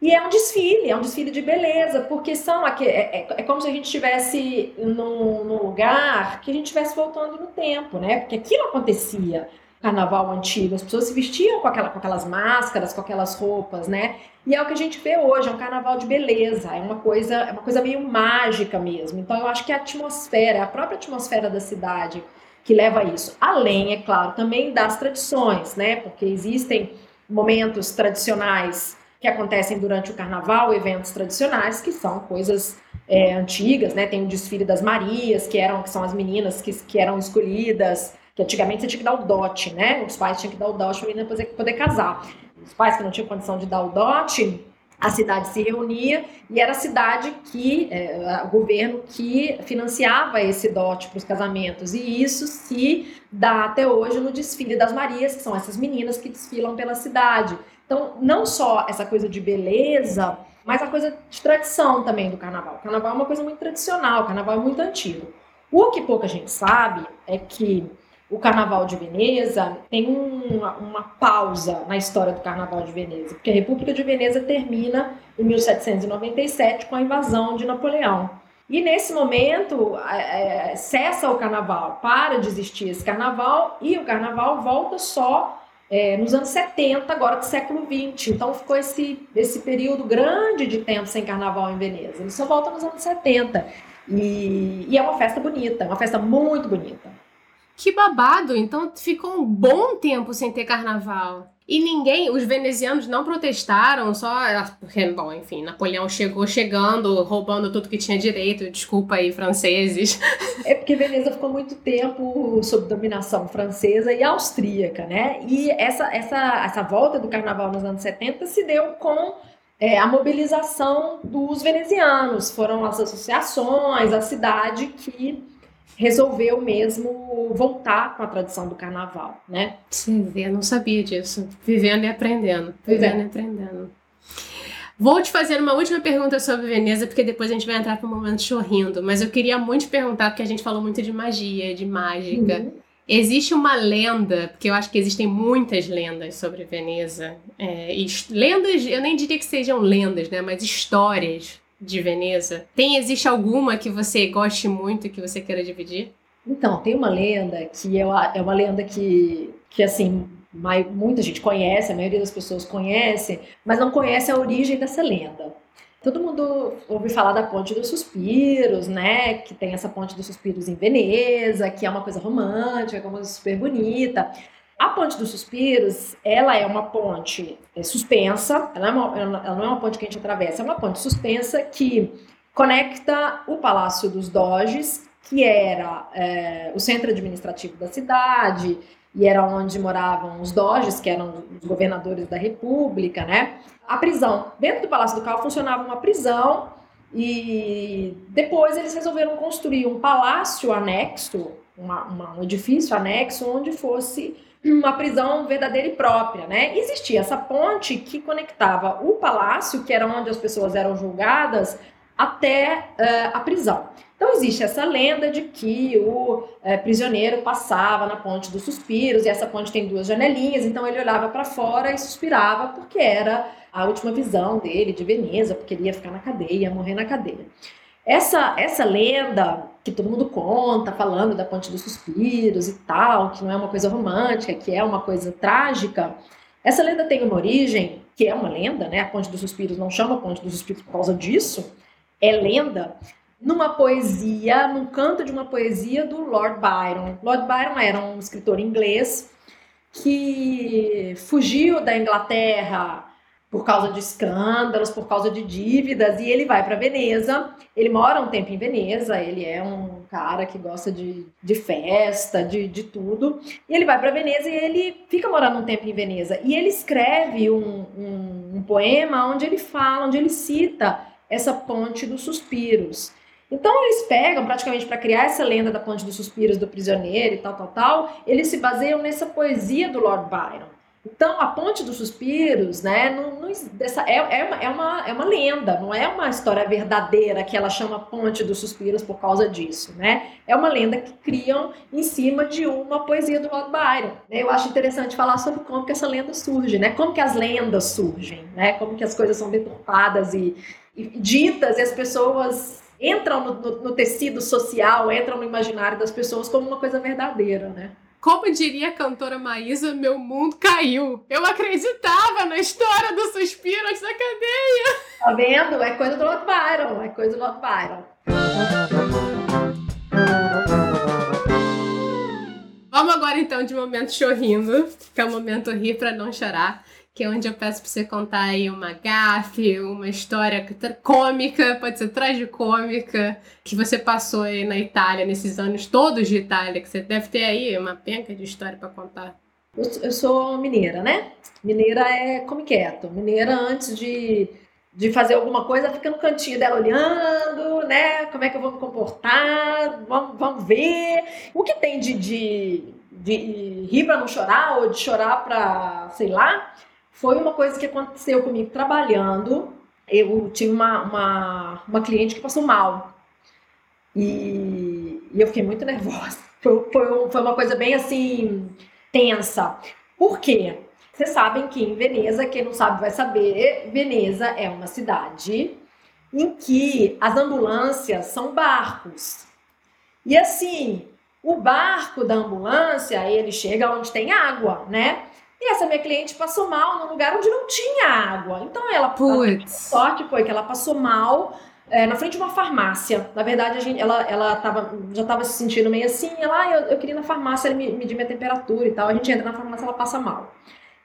E é um desfile, é um desfile de beleza, porque são aqui, é, é, é como se a gente estivesse num, num, lugar que a gente estivesse voltando no tempo, né? Porque aquilo acontecia carnaval antigo, as pessoas se vestiam com, aquela, com aquelas máscaras, com aquelas roupas, né? E é o que a gente vê hoje, é um carnaval de beleza, é uma coisa, é uma coisa meio mágica mesmo. Então eu acho que a atmosfera, a própria atmosfera da cidade que leva a isso. Além, é claro, também das tradições, né? Porque existem momentos tradicionais que acontecem durante o carnaval, eventos tradicionais, que são coisas é, antigas, né? Tem o desfile das Marias, que eram que são as meninas que, que eram escolhidas, que antigamente você tinha que dar o dote, né? Os pais tinham que dar o dote para a menina poder, poder casar. Os pais que não tinham condição de dar o dote, a cidade se reunia e era a cidade que, é, o governo que financiava esse dote para os casamentos. E isso se dá até hoje no desfile das Marias, que são essas meninas que desfilam pela cidade. Então, não só essa coisa de beleza, mas a coisa de tradição também do carnaval. O carnaval é uma coisa muito tradicional, o carnaval é muito antigo. O que pouca gente sabe é que o Carnaval de Veneza tem uma, uma, pausa na história do Carnaval de Veneza, porque a República de Veneza termina em 1797 com a invasão de Napoleão. E nesse momento é, cessa o Carnaval, para de existir esse Carnaval e o Carnaval volta só é, nos anos 70, agora do século 20. Então ficou esse, esse período grande de tempo sem carnaval em Veneza. Ele só volta nos anos 70. E, e é uma festa bonita, uma festa muito bonita. Que babado! Então ficou um bom tempo sem ter carnaval. E ninguém, os venezianos não protestaram, só porque, bom, enfim, Napoleão chegou chegando, roubando tudo que tinha direito. Desculpa aí, franceses. É porque Veneza ficou muito tempo sob dominação francesa e austríaca, né? E essa, essa, essa volta do carnaval nos anos 70 se deu com é, a mobilização dos venezianos. Foram as associações, a cidade que resolveu mesmo voltar com a tradição do carnaval, né? Sim, eu não sabia disso. Vivendo e aprendendo. Vivendo é. e aprendendo. Vou te fazer uma última pergunta sobre Veneza, porque depois a gente vai entrar para o momento chorrindo. Mas eu queria muito te perguntar, porque a gente falou muito de magia, de mágica. Uhum. Existe uma lenda, porque eu acho que existem muitas lendas sobre Veneza. É, lendas, eu nem diria que sejam lendas, né? Mas histórias de Veneza. Tem, existe alguma que você goste muito que você queira dividir? Então, tem uma lenda que é uma, é uma lenda que, que assim, muita gente conhece, a maioria das pessoas conhece, mas não conhece a origem dessa lenda. Todo mundo ouve falar da Ponte dos Suspiros, né? Que tem essa Ponte dos Suspiros em Veneza, que é uma coisa romântica, uma coisa super bonita. A Ponte dos Suspiros, ela é uma ponte é, suspensa, ela, é uma, ela não é uma ponte que a gente atravessa, é uma ponte suspensa que conecta o Palácio dos Doges, que era é, o centro administrativo da cidade, e era onde moravam os doges, que eram os governadores da república, né? A prisão. Dentro do Palácio do Cal funcionava uma prisão e depois eles resolveram construir um palácio anexo, uma, uma, um edifício anexo onde fosse uma prisão verdadeira e própria, né? Existia essa ponte que conectava o palácio, que era onde as pessoas eram julgadas, até uh, a prisão. Então existe essa lenda de que o é, prisioneiro passava na ponte dos suspiros e essa ponte tem duas janelinhas, então ele olhava para fora e suspirava porque era a última visão dele de Veneza, porque ele ia ficar na cadeia, ia morrer na cadeia. Essa, essa lenda que todo mundo conta, falando da ponte dos suspiros e tal, que não é uma coisa romântica, que é uma coisa trágica, essa lenda tem uma origem, que é uma lenda, né? A ponte dos suspiros não chama ponte dos suspiros por causa disso, é lenda, numa poesia, num canto de uma poesia do Lord Byron. Lord Byron era um escritor inglês que fugiu da Inglaterra por causa de escândalos, por causa de dívidas, e ele vai para Veneza. Ele mora um tempo em Veneza, ele é um cara que gosta de, de festa, de, de tudo. E ele vai para Veneza e ele fica morando um tempo em Veneza. E ele escreve um, um, um poema onde ele fala, onde ele cita essa ponte dos suspiros. Então eles pegam praticamente para criar essa lenda da Ponte dos Suspiros do prisioneiro e tal, tal, tal, eles se baseiam nessa poesia do Lord Byron. Então a Ponte dos Suspiros, né, não, não, é, é, uma, é, uma, é uma lenda, não é uma história verdadeira que ela chama Ponte dos Suspiros por causa disso, né? É uma lenda que criam em cima de uma poesia do Lord Byron. Né? Eu acho interessante falar sobre como que essa lenda surge, né? Como que as lendas surgem, né? Como que as coisas são deturpadas e, e ditas e as pessoas entram no, no, no, tecido social, entram no imaginário das pessoas como uma coisa verdadeira, né? Como diria a cantora Maísa, meu mundo caiu. Eu acreditava na história do suspiro antes da cadeia. Tá vendo? É coisa do Lord Byron, é coisa do Lord Byron. Vamos agora então de momento chorrindo, que é o momento rir para não chorar que é onde eu peço para você contar aí uma gafe, uma história cômica, pode ser tragicômica, que você passou aí na Itália, nesses anos todos de Itália, que você deve ter aí uma penca de história para contar. Eu, sou mineira, né? Mineira é come quieto. Mineira, antes de, de fazer alguma coisa, fica no cantinho dela olhando, né? Como é que eu vou me comportar? Vamos, vamos ver. O que tem de, de, de rir para não chorar ou de chorar para, sei lá, foi uma coisa que aconteceu comigo trabalhando. Eu tive uma, uma, uma cliente que passou mal. E, e eu fiquei muito nervosa. Foi, foi, foi uma coisa bem assim, tensa. Por quê? Vocês sabem que em Veneza, quem não sabe vai saber, Veneza é uma cidade em que as ambulâncias são barcos. E assim, o barco da ambulância, ele chega onde tem água, né? E essa minha cliente passou mal num lugar onde não tinha água. Então ela, a sorte foi que ela passou mal é, na frente de uma farmácia. Na verdade, a gente, ela, ela tava, já estava se sentindo meio assim. Ela, ah, eu, eu queria ir na farmácia, ele medir minha temperatura e tal. A gente entra na farmácia, ela passa mal.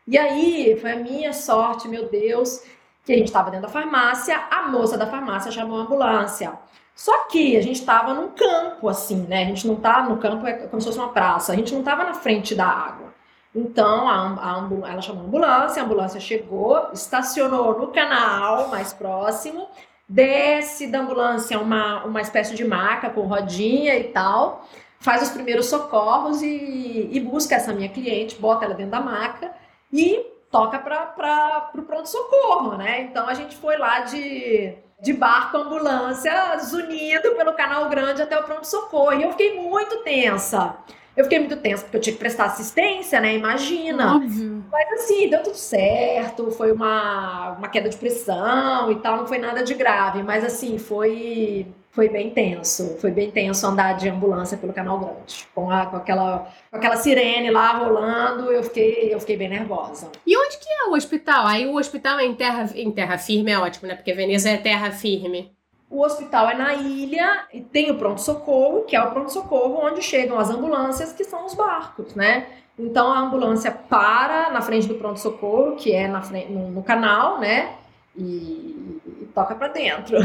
E aí, foi a minha sorte, meu Deus, que a gente estava dentro da farmácia. A moça da farmácia chamou a ambulância. Só que a gente estava num campo, assim, né? A gente não tá no campo, é como se fosse uma praça. A gente não estava na frente da água. Então, a, a, ela chamou a ambulância, a ambulância chegou, estacionou no canal mais próximo, desce da ambulância uma, uma espécie de maca com rodinha e tal, faz os primeiros socorros e, e busca essa minha cliente, bota ela dentro da maca e toca para o pronto-socorro, né? Então, a gente foi lá de, de barco, ambulância, zunindo pelo canal grande até o pronto-socorro. E eu fiquei muito tensa. Eu fiquei muito tensa, porque eu tinha que prestar assistência, né? Imagina. Óbvio. Mas assim, deu tudo certo. Foi uma, uma queda de pressão e tal, não foi nada de grave. Mas assim, foi. foi bem tenso. Foi bem tenso andar de ambulância pelo Canal Grande. Com, a, com, aquela, com aquela sirene lá rolando, eu fiquei, eu fiquei bem nervosa. E onde que é o hospital? Aí o hospital é em terra, em terra firme, é ótimo, né? Porque Veneza é terra firme. O hospital é na ilha e tem o pronto-socorro, que é o pronto-socorro onde chegam as ambulâncias, que são os barcos, né? Então a ambulância para na frente do pronto-socorro, que é na frente, no, no canal, né? E, e toca para dentro.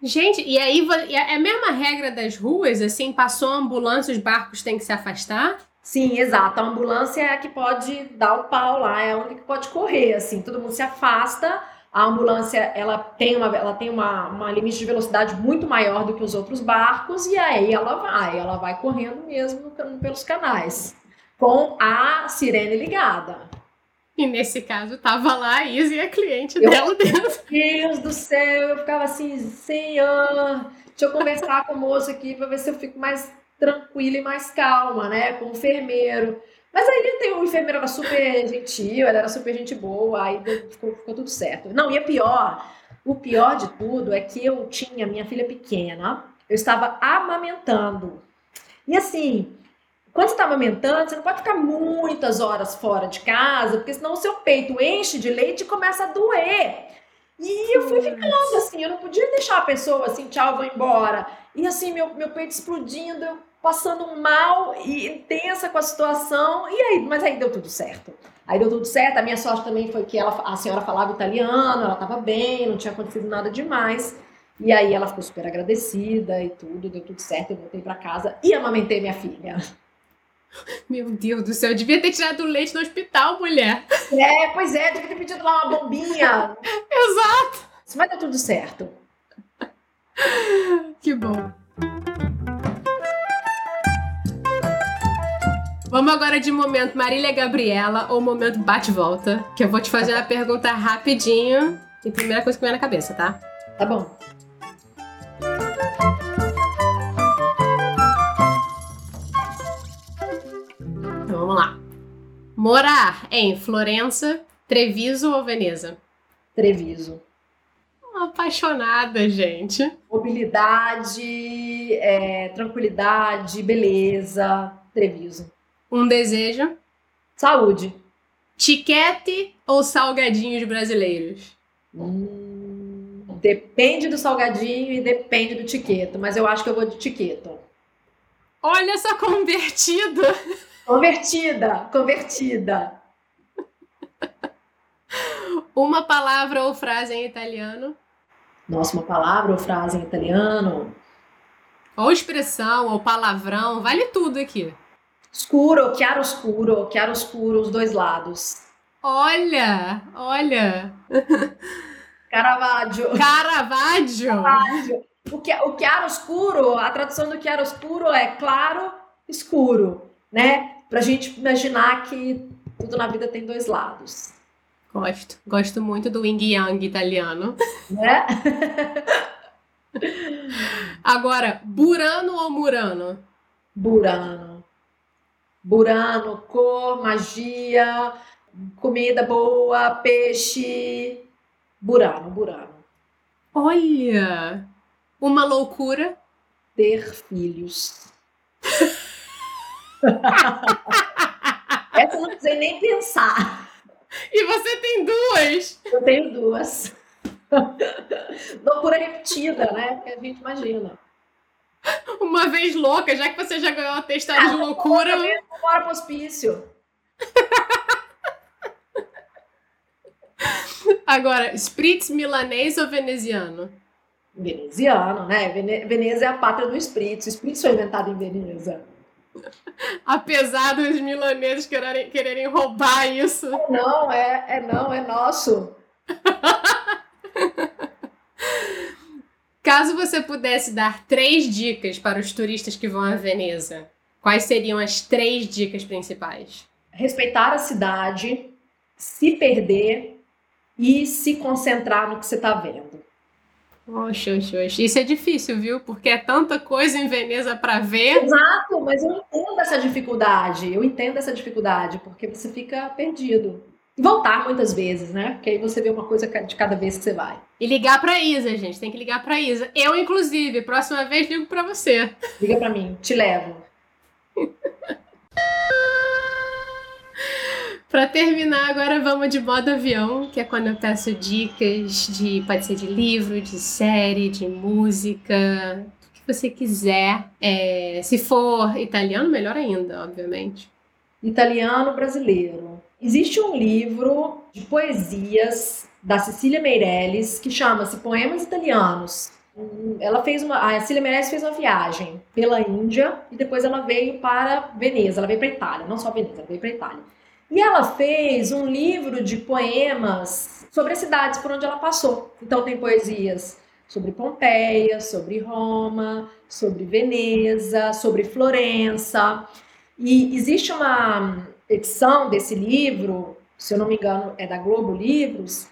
Gente, e aí é a mesma regra das ruas, assim, passou a ambulância, os barcos têm que se afastar? Sim, exato. A ambulância é a que pode dar o pau lá, é a única que pode correr, assim, todo mundo se afasta. A ambulância, ela tem uma, ela tem uma, uma limite de velocidade muito maior do que os outros barcos, e aí ela vai, ela vai correndo mesmo pelos canais, com a sirene ligada. E nesse caso, tava lá a Izzy e a cliente eu, dela dentro. Meu Deus do céu, eu ficava assim, senhor, deixa eu conversar com o moço aqui para ver se eu fico mais tranquila e mais calma, né? Com o enfermeiro. Mas aí tem, o enfermeiro era super gentil, ela era super gente boa, aí ficou, ficou tudo certo. Não, e a pior, o pior de tudo é que eu tinha minha filha pequena, eu estava amamentando. E assim, quando você está amamentando, você não pode ficar muitas horas fora de casa, porque senão o seu peito enche de leite e começa a doer. E eu fui ficando assim, eu não podia deixar a pessoa assim, tchau, vou embora. E assim, meu, meu peito explodindo, eu passando mal e tensa com a situação. E aí, mas aí deu tudo certo. Aí deu tudo certo. A minha sorte também foi que ela, a senhora falava italiano, ela estava bem, não tinha acontecido nada demais. E aí ela ficou super agradecida e tudo, deu tudo certo. Eu voltei para casa e amamentei minha filha. Meu Deus do céu, eu devia ter tirado o leite no hospital, mulher. É, pois é, devia ter pedido lá uma bombinha. Exato. Vai dar tudo certo. Que bom. Vamos agora de momento Marília Gabriela ou momento bate-volta, que eu vou te fazer uma pergunta rapidinho e primeira coisa que vem na cabeça, tá? Tá bom. Morar em Florença, Treviso ou Veneza? Treviso. Apaixonada, gente. Mobilidade, é, tranquilidade, beleza. Treviso. Um desejo? Saúde. Tiquete ou salgadinhos brasileiros? Hum, depende do salgadinho e depende do tiqueto, mas eu acho que eu vou de tiqueto. Olha essa convertida! Convertida, convertida. Uma palavra ou frase em italiano? Nossa, uma palavra ou frase em italiano? Ou expressão, ou palavrão, vale tudo aqui. Escuro, chiaro escuro, chiaro escuro, os dois lados. Olha, olha. Caravaggio. Caravaggio. Caravaggio. O, que, o chiaro escuro, a tradução do chiaro escuro é claro, escuro, né? para a gente imaginar que tudo na vida tem dois lados. Gosto, gosto muito do Yin Yang italiano. Né? Agora, Burano ou Murano? Burano. Burano, cor, magia, comida boa, peixe. Burano, Burano. Olha! Uma loucura? Ter filhos. Essa eu não precisei nem pensar. E você tem duas? Eu tenho duas. Loucura repetida, né? Que a gente imagina. Uma vez louca, já que você já ganhou a testada ah, de loucura. Bora pro hospício. Agora, spritz milanês ou veneziano? Veneziano, né? Veneza é a pátria do spritz. O spritz foi inventado em Veneza. Apesar dos milaneses quererem, quererem roubar isso. Não, é, é não, é nosso. Caso você pudesse dar três dicas para os turistas que vão a Veneza, quais seriam as três dicas principais? Respeitar a cidade, se perder e se concentrar no que você está vendo. Oxe, oxe, oxe. Isso é difícil, viu? Porque é tanta coisa em Veneza para ver. Exato, mas eu entendo essa dificuldade. Eu entendo essa dificuldade, porque você fica perdido. E voltar muitas vezes, né? Porque aí você vê uma coisa de cada vez que você vai. E ligar pra Isa, gente. Tem que ligar pra Isa. Eu, inclusive, próxima vez ligo pra você. Liga pra mim, te levo. Para terminar, agora vamos de modo avião, que é quando eu peço dicas de pode ser de livro, de série, de música, o que você quiser. É, se for italiano, melhor ainda, obviamente. Italiano brasileiro. Existe um livro de poesias da Cecília Meirelles que chama-se Poemas Italianos. Ela fez uma, a Cecília Meirelles fez uma viagem pela Índia e depois ela veio para Veneza, ela veio para Itália, não só Veneza, ela veio para Itália. E ela fez um livro de poemas sobre as cidades por onde ela passou. Então tem poesias sobre Pompeia, sobre Roma, sobre Veneza, sobre Florença. E existe uma edição desse livro, se eu não me engano, é da Globo Livros,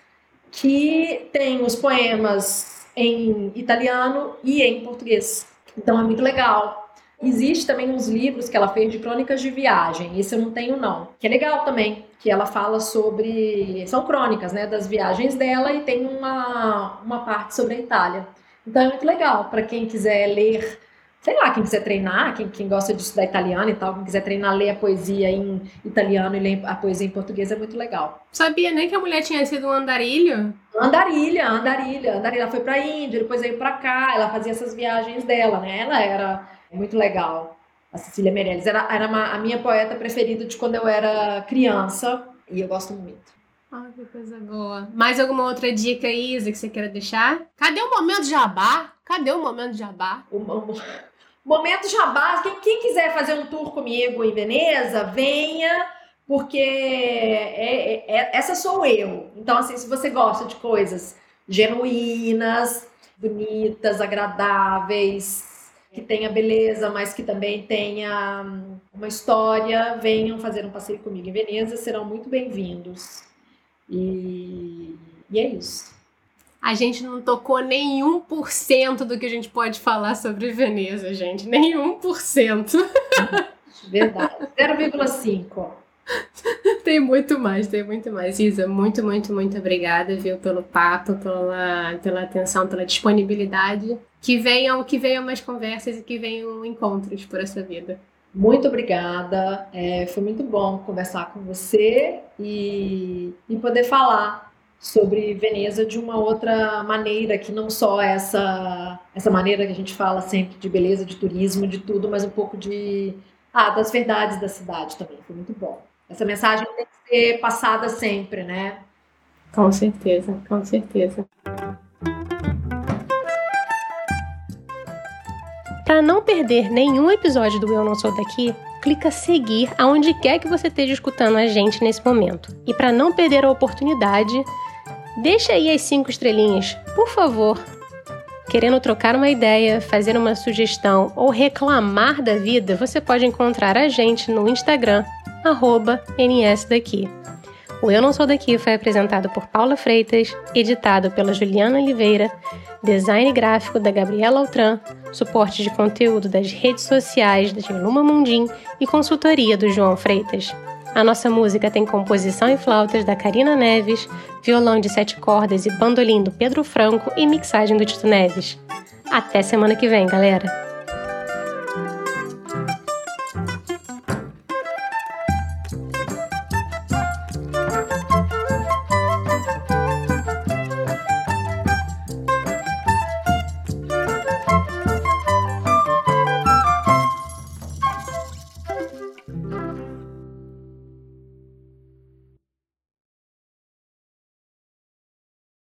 que tem os poemas em italiano e em português. Então é muito legal. Existe também uns livros que ela fez de crônicas de viagem. Esse eu não tenho, não. Que é legal também. Que ela fala sobre. São crônicas, né? Das viagens dela e tem uma, uma parte sobre a Itália. Então é muito legal para quem quiser ler. Sei lá, quem quiser treinar, quem, quem gosta de estudar italiano e tal, quem quiser treinar, ler a poesia em italiano e ler a poesia em português é muito legal. Sabia nem que a mulher tinha sido um andarilho? Andarilha, andarilha, andarilha. Ela foi pra Índia, depois veio pra cá, ela fazia essas viagens dela, né? Ela era muito legal. A Cecília Meirelles era, era uma, a minha poeta preferida de quando eu era criança e eu gosto muito. Ah, que coisa boa. Mais alguma outra dica, Isa, que você queira deixar? Cadê o momento jabá? Cadê o momento jabá? O, o, momento jabá. Quem, quem, quiser fazer um tour comigo em Veneza, venha, porque é, é, é, essa sou eu. Então, assim, se você gosta de coisas genuínas, bonitas, agradáveis, que tenha beleza, mas que também tenha hum, uma história, venham fazer um passeio comigo em Veneza, serão muito bem-vindos. E, e é isso. A gente não tocou nenhum por cento do que a gente pode falar sobre Veneza, gente. Nenhum por cento. Verdade. 0,5. tem muito mais, tem muito mais. Isa, muito, muito, muito obrigada, viu, pelo papo, pela, pela atenção, pela disponibilidade. Que venham, que venham mais conversas e que venham encontros por essa vida. Muito obrigada. É, foi muito bom conversar com você e, e poder falar sobre Veneza de uma outra maneira, que não só essa, essa maneira que a gente fala sempre de beleza, de turismo, de tudo, mas um pouco de ah, das verdades da cidade também. Foi muito bom. Essa mensagem tem que ser passada sempre, né? Com certeza, com certeza. Para não perder nenhum episódio do Eu Não Sou Daqui, clica seguir aonde quer que você esteja escutando a gente nesse momento. E para não perder a oportunidade, deixa aí as cinco estrelinhas, por favor. Querendo trocar uma ideia, fazer uma sugestão ou reclamar da vida, você pode encontrar a gente no Instagram arroba nsdaqui. O Eu Não Sou Daqui foi apresentado por Paula Freitas, editado pela Juliana Oliveira, design gráfico da Gabriela Altran, suporte de conteúdo das redes sociais da Luma Mundim e consultoria do João Freitas. A nossa música tem composição e flautas da Karina Neves, violão de sete cordas e bandolim do Pedro Franco e mixagem do Tito Neves. Até semana que vem, galera!